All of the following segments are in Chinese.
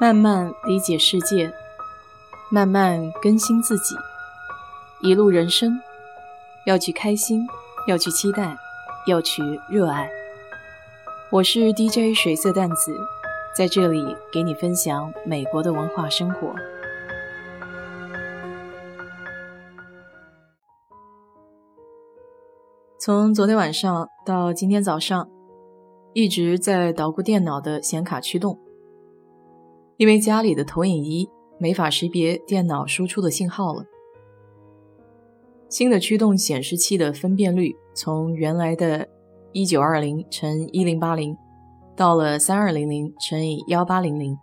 慢慢理解世界，慢慢更新自己。一路人生，要去开心，要去期待，要去热爱。我是 DJ 水色淡子，在这里给你分享美国的文化生活。从昨天晚上到今天早上，一直在捣鼓电脑的显卡驱动。因为家里的投影仪没法识别电脑输出的信号了，新的驱动显示器的分辨率从原来的1920乘1080到了3200乘以1800，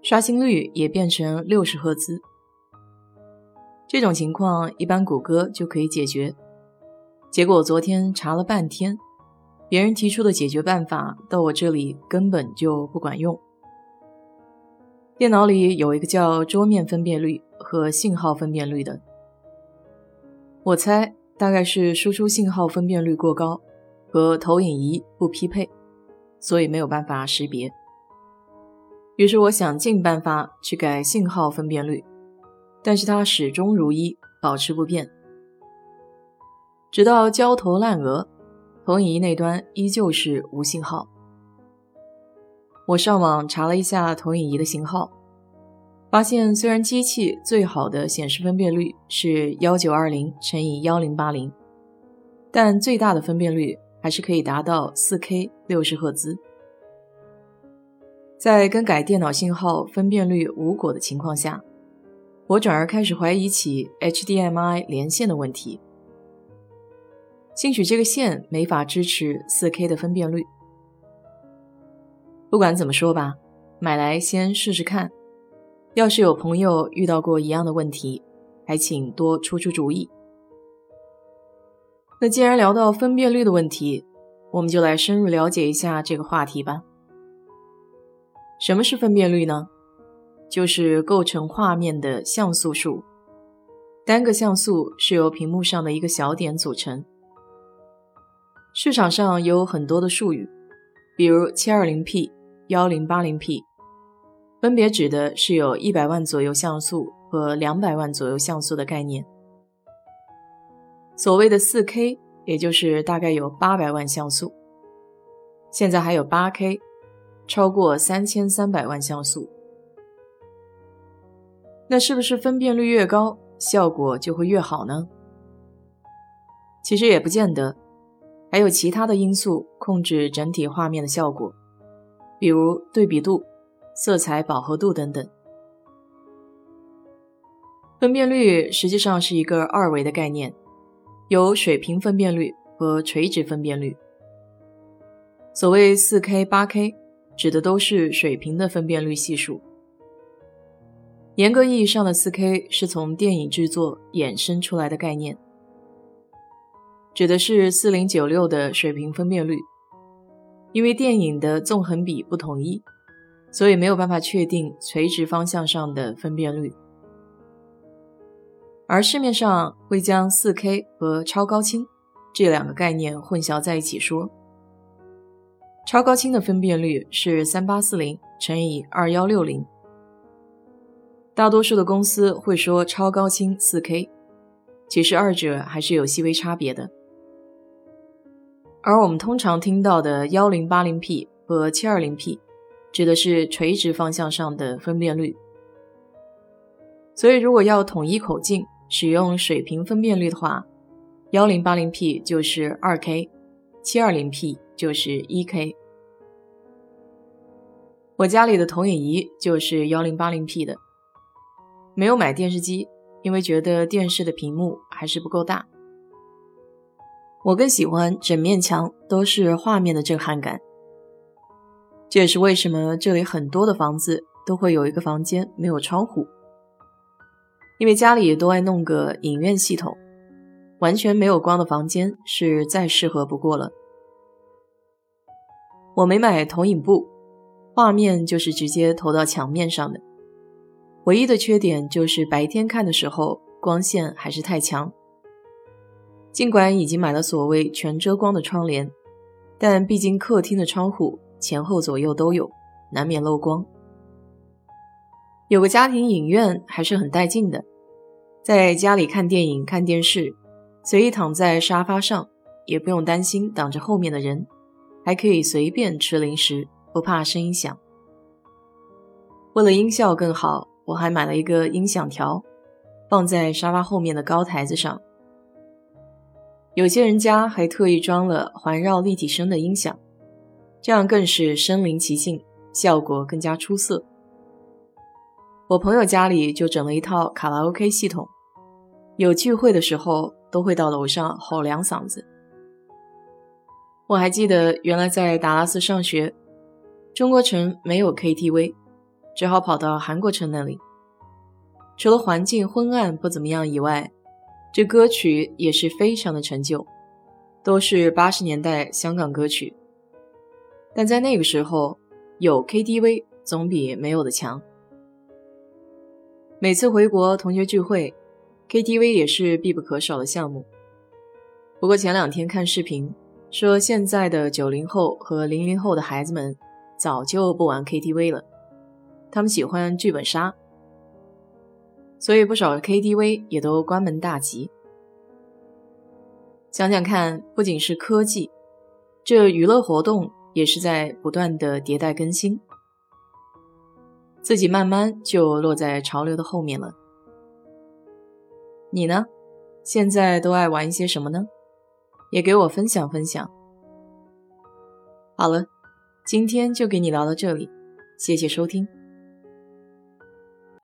刷新率也变成六十赫兹。这种情况一般谷歌就可以解决，结果昨天查了半天，别人提出的解决办法到我这里根本就不管用。电脑里有一个叫桌面分辨率和信号分辨率的，我猜大概是输出信号分辨率过高，和投影仪不匹配，所以没有办法识别。于是我想尽办法去改信号分辨率，但是它始终如一，保持不变，直到焦头烂额，投影仪那端依旧是无信号。我上网查了一下投影仪的型号，发现虽然机器最好的显示分辨率是幺九二零乘以幺零八零，但最大的分辨率还是可以达到四 K 六十赫兹。在更改电脑信号分辨率无果的情况下，我转而开始怀疑起 HDMI 连线的问题。兴许这个线没法支持四 K 的分辨率。不管怎么说吧，买来先试试看。要是有朋友遇到过一样的问题，还请多出出主意。那既然聊到分辨率的问题，我们就来深入了解一下这个话题吧。什么是分辨率呢？就是构成画面的像素数。单个像素是由屏幕上的一个小点组成。市场上有很多的术语，比如 720P。幺零八零 P，分别指的是有一百万左右像素和两百万左右像素的概念。所谓的四 K，也就是大概有八百万像素。现在还有八 K，超过三千三百万像素。那是不是分辨率越高，效果就会越好呢？其实也不见得，还有其他的因素控制整体画面的效果。比如对比度、色彩饱和度等等。分辨率实际上是一个二维的概念，有水平分辨率和垂直分辨率。所谓 4K、8K，指的都是水平的分辨率系数。严格意义上的 4K 是从电影制作衍生出来的概念，指的是4096的水平分辨率。因为电影的纵横比不统一，所以没有办法确定垂直方向上的分辨率。而市面上会将 4K 和超高清这两个概念混淆在一起说，超高清的分辨率是3840乘以2160。大多数的公司会说超高清 4K，其实二者还是有细微差别的。而我们通常听到的幺零八零 P 和七二零 P，指的是垂直方向上的分辨率。所以，如果要统一口径使用水平分辨率的话，幺零八零 P 就是二 K，七二零 P 就是一 K。我家里的投影仪就是幺零八零 P 的，没有买电视机，因为觉得电视的屏幕还是不够大。我更喜欢整面墙都是画面的震撼感，这也是为什么这里很多的房子都会有一个房间没有窗户，因为家里都爱弄个影院系统，完全没有光的房间是再适合不过了。我没买投影布，画面就是直接投到墙面上的，唯一的缺点就是白天看的时候光线还是太强。尽管已经买了所谓全遮光的窗帘，但毕竟客厅的窗户前后左右都有，难免漏光。有个家庭影院还是很带劲的，在家里看电影、看电视，随意躺在沙发上，也不用担心挡着后面的人，还可以随便吃零食，不怕声音响。为了音效更好，我还买了一个音响条，放在沙发后面的高台子上。有些人家还特意装了环绕立体声的音响，这样更是身临其境，效果更加出色。我朋友家里就整了一套卡拉 OK 系统，有聚会的时候都会到楼上吼两嗓子。我还记得原来在达拉斯上学，中国城没有 KTV，只好跑到韩国城那里。除了环境昏暗不怎么样以外，这歌曲也是非常的陈旧，都是八十年代香港歌曲。但在那个时候，有 KTV 总比没有的强。每次回国同学聚会，KTV 也是必不可少的项目。不过前两天看视频说，现在的九零后和零零后的孩子们早就不玩 KTV 了，他们喜欢剧本杀。所以不少 KTV 也都关门大吉。想想看，不仅是科技，这娱乐活动也是在不断的迭代更新，自己慢慢就落在潮流的后面了。你呢？现在都爱玩一些什么呢？也给我分享分享。好了，今天就给你聊到这里，谢谢收听。